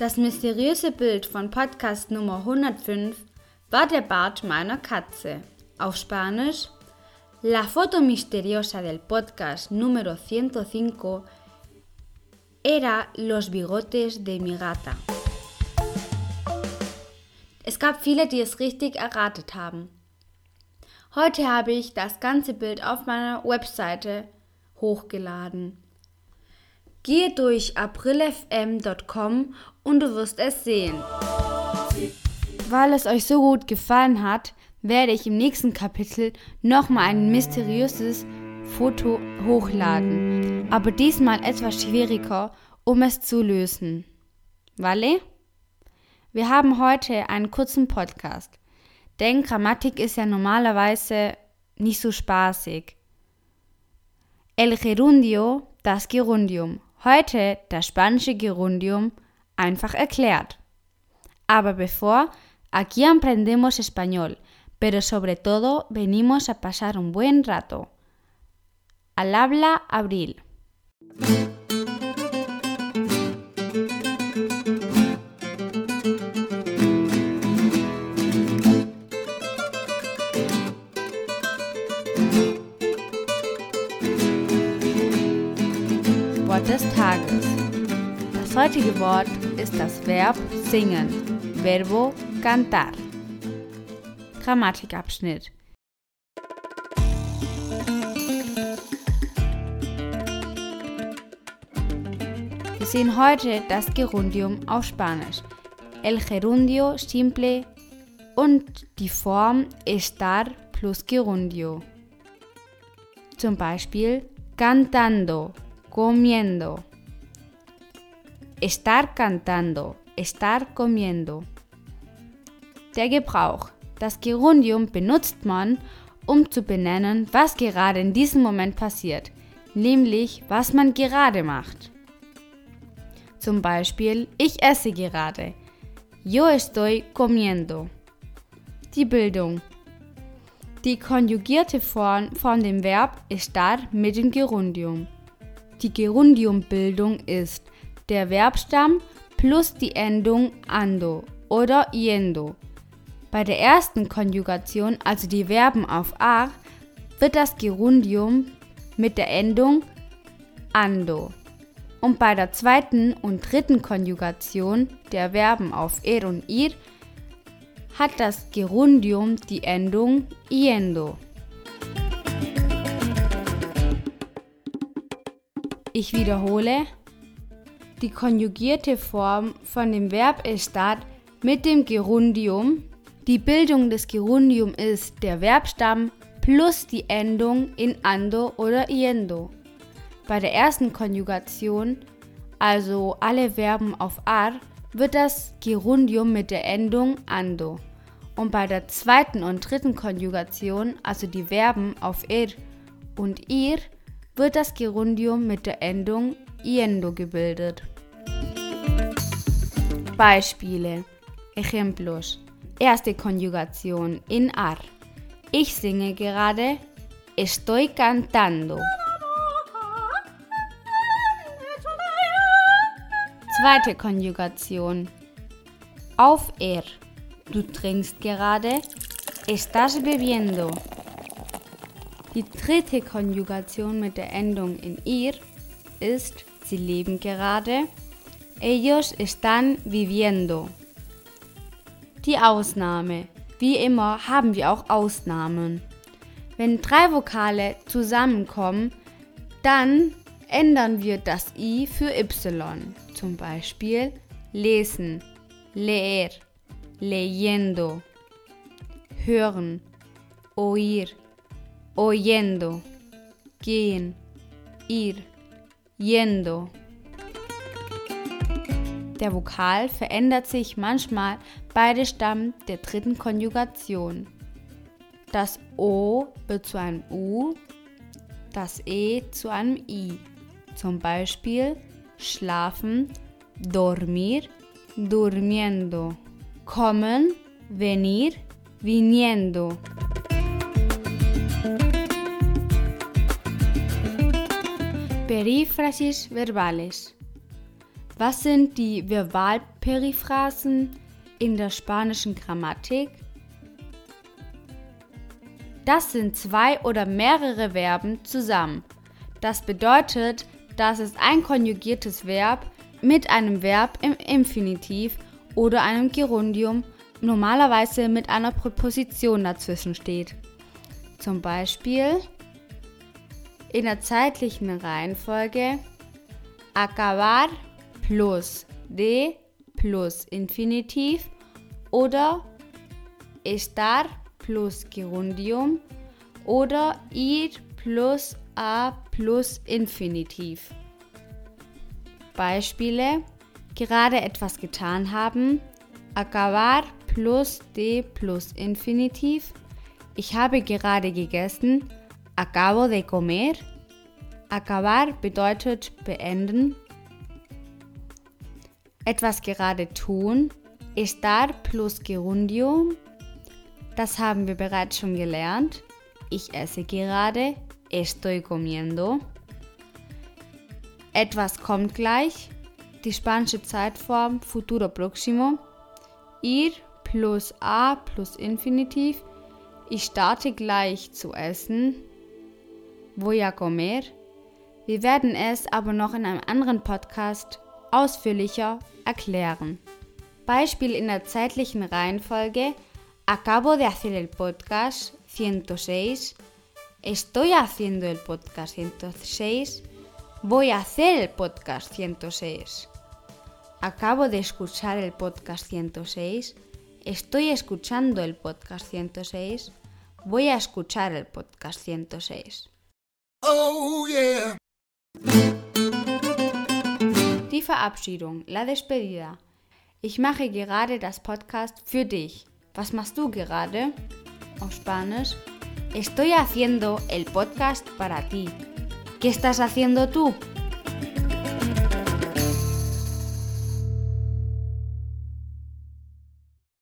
Das mysteriöse Bild von Podcast Nummer 105 war der Bart meiner Katze. Auf Spanisch La foto misteriosa del podcast número 105 era los bigotes de mi gata. Es gab viele, die es richtig erratet haben. Heute habe ich das ganze Bild auf meiner Webseite hochgeladen. Gehe durch aprilfm.com und du wirst es sehen. Weil es euch so gut gefallen hat, werde ich im nächsten Kapitel nochmal ein mysteriöses Foto hochladen, aber diesmal etwas schwieriger, um es zu lösen. Vale? Wir haben heute einen kurzen Podcast, denn Grammatik ist ja normalerweise nicht so spaßig. El Gerundio, das Gerundium. Heute das spanische Gerundium einfach erklärt. Aber bevor, aquí aprendemos español, pero sobre todo venimos a pasar un buen rato. Al habla Abril. Wort des Tages. Das heutige Wort ist das Verb singen, Verbo cantar. Grammatikabschnitt. Sehen heute das Gerundium auf Spanisch. El Gerundio simple und die Form estar plus Gerundio. Zum Beispiel cantando, comiendo. Estar cantando, estar comiendo. Der Gebrauch. Das Gerundium benutzt man, um zu benennen, was gerade in diesem Moment passiert, nämlich was man gerade macht. Zum Beispiel, ich esse gerade. Yo estoy comiendo. Die Bildung. Die konjugierte Form von dem Verb estar mit dem Gerundium. Die Gerundiumbildung ist der Verbstamm plus die Endung ando oder yendo. Bei der ersten Konjugation, also die Verben auf a, wird das Gerundium mit der Endung ando. Und bei der zweiten und dritten Konjugation der Verben auf er und ir hat das Gerundium die Endung yendo. Ich wiederhole, die konjugierte Form von dem Verb estar mit dem Gerundium. Die Bildung des Gerundium ist der Verbstamm plus die Endung in ando oder yendo. Bei der ersten Konjugation, also alle Verben auf ar, wird das Gerundium mit der Endung ando. Und bei der zweiten und dritten Konjugation, also die Verben auf er und ir, wird das Gerundium mit der Endung yendo gebildet. Beispiele. Ejemplos. Erste Konjugation in ar. Ich singe gerade. Estoy cantando. Zweite Konjugation. Auf er. Du trinkst gerade. Estás bebiendo. Die dritte Konjugation mit der Endung in ir ist, sie leben gerade. Ellos están viviendo. Die Ausnahme. Wie immer haben wir auch Ausnahmen. Wenn drei Vokale zusammenkommen, dann ändern wir das i für y. Zum Beispiel lesen, leer, leyendo, hören, oír, oyendo, gehen, ir, yendo. Der Vokal verändert sich manchmal bei der Stamm der dritten Konjugation. Das O wird zu einem U, das E zu einem I. Zum Beispiel schlafen, dormir, durmiendo. Kommen, venir, viniendo. Perífrasis verbales. Was sind die Verbalperiphrasen in der spanischen Grammatik? Das sind zwei oder mehrere Verben zusammen. Das bedeutet, dass es ein konjugiertes Verb mit einem Verb im Infinitiv oder einem Gerundium normalerweise mit einer Präposition dazwischen steht. Zum Beispiel in der zeitlichen Reihenfolge acabar plus de plus Infinitiv oder estar plus Gerundium oder ir plus a plus Infinitiv. Beispiele gerade etwas getan haben, acabar plus de plus Infinitiv. Ich habe gerade gegessen, acabo de comer. Acabar bedeutet beenden. Etwas gerade tun, estar plus Gerundium. Das haben wir bereits schon gelernt. Ich esse gerade, estoy comiendo. Etwas kommt gleich, die spanische Zeitform futuro próximo. Ir plus a plus Infinitiv. Ich starte gleich zu essen. Voy a comer. Wir werden es aber noch in einem anderen Podcast ausführlicher erklären. Beispiel in der zeitlichen Reihenfolge. Acabo de hacer el podcast 106. Estoy haciendo el podcast 106. Voy a hacer el podcast 106. Acabo de escuchar el podcast 106. Estoy escuchando el podcast 106. Voy a escuchar el podcast 106. Oh yeah. Die Verabschiedung, la despedida. Ich mache gerade das Podcast für dich. Was machst du gerade? Auf Spanisch. Estoy haciendo el podcast para ti. ¿Qué estás haciendo tú?